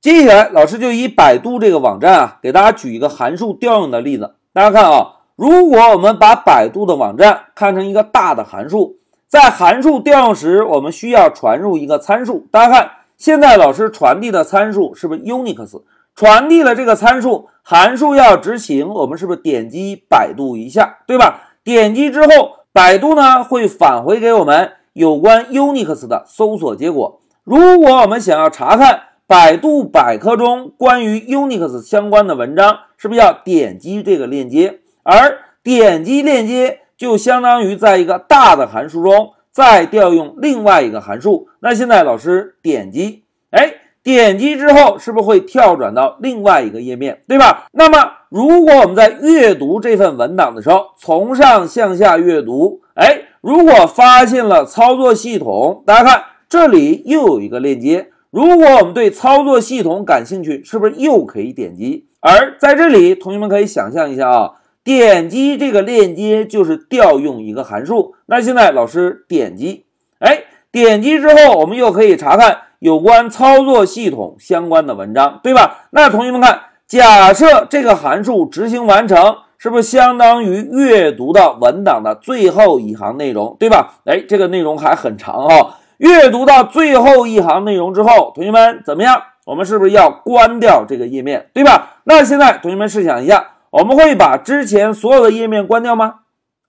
接下来，老师就以百度这个网站啊，给大家举一个函数调用的例子。大家看啊，如果我们把百度的网站看成一个大的函数，在函数调用时，我们需要传入一个参数。大家看，现在老师传递的参数是不是 Unix？传递了这个参数，函数要执行，我们是不是点击百度一下，对吧？点击之后，百度呢会返回给我们有关 Unix 的搜索结果。如果我们想要查看，百度百科中关于 Unix 相关的文章是不是要点击这个链接？而点击链接就相当于在一个大的函数中再调用另外一个函数。那现在老师点击，哎，点击之后是不是会跳转到另外一个页面，对吧？那么如果我们在阅读这份文档的时候，从上向下阅读，哎，如果发现了操作系统，大家看这里又有一个链接。如果我们对操作系统感兴趣，是不是又可以点击？而在这里，同学们可以想象一下啊，点击这个链接就是调用一个函数。那现在老师点击，哎，点击之后，我们又可以查看有关操作系统相关的文章，对吧？那同学们看，假设这个函数执行完成，是不是相当于阅读到文档的最后一行内容，对吧？哎，这个内容还很长啊。阅读到最后一行内容之后，同学们怎么样？我们是不是要关掉这个页面，对吧？那现在同学们试想一下，我们会把之前所有的页面关掉吗？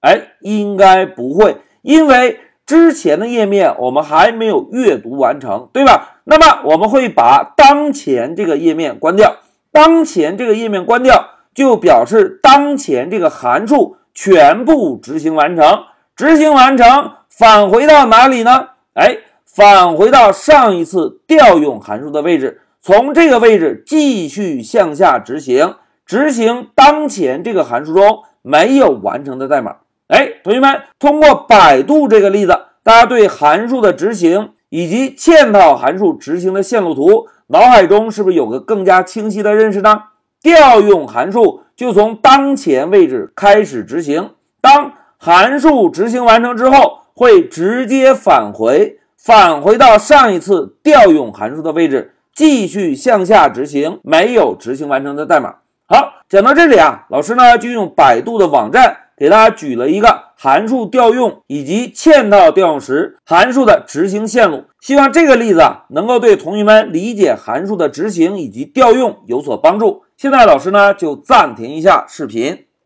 哎，应该不会，因为之前的页面我们还没有阅读完成，对吧？那么我们会把当前这个页面关掉，当前这个页面关掉，就表示当前这个函数全部执行完成。执行完成，返回到哪里呢？哎，返回到上一次调用函数的位置，从这个位置继续向下执行，执行当前这个函数中没有完成的代码。哎，同学们，通过百度这个例子，大家对函数的执行以及嵌套函数执行的线路图，脑海中是不是有个更加清晰的认识呢？调用函数就从当前位置开始执行，当函数执行完成之后。会直接返回，返回到上一次调用函数的位置，继续向下执行没有执行完成的代码。好，讲到这里啊，老师呢就用百度的网站给大家举了一个函数调用以及嵌套调用时函数的执行线路，希望这个例子啊能够对同学们理解函数的执行以及调用有所帮助。现在老师呢就暂停一下视频。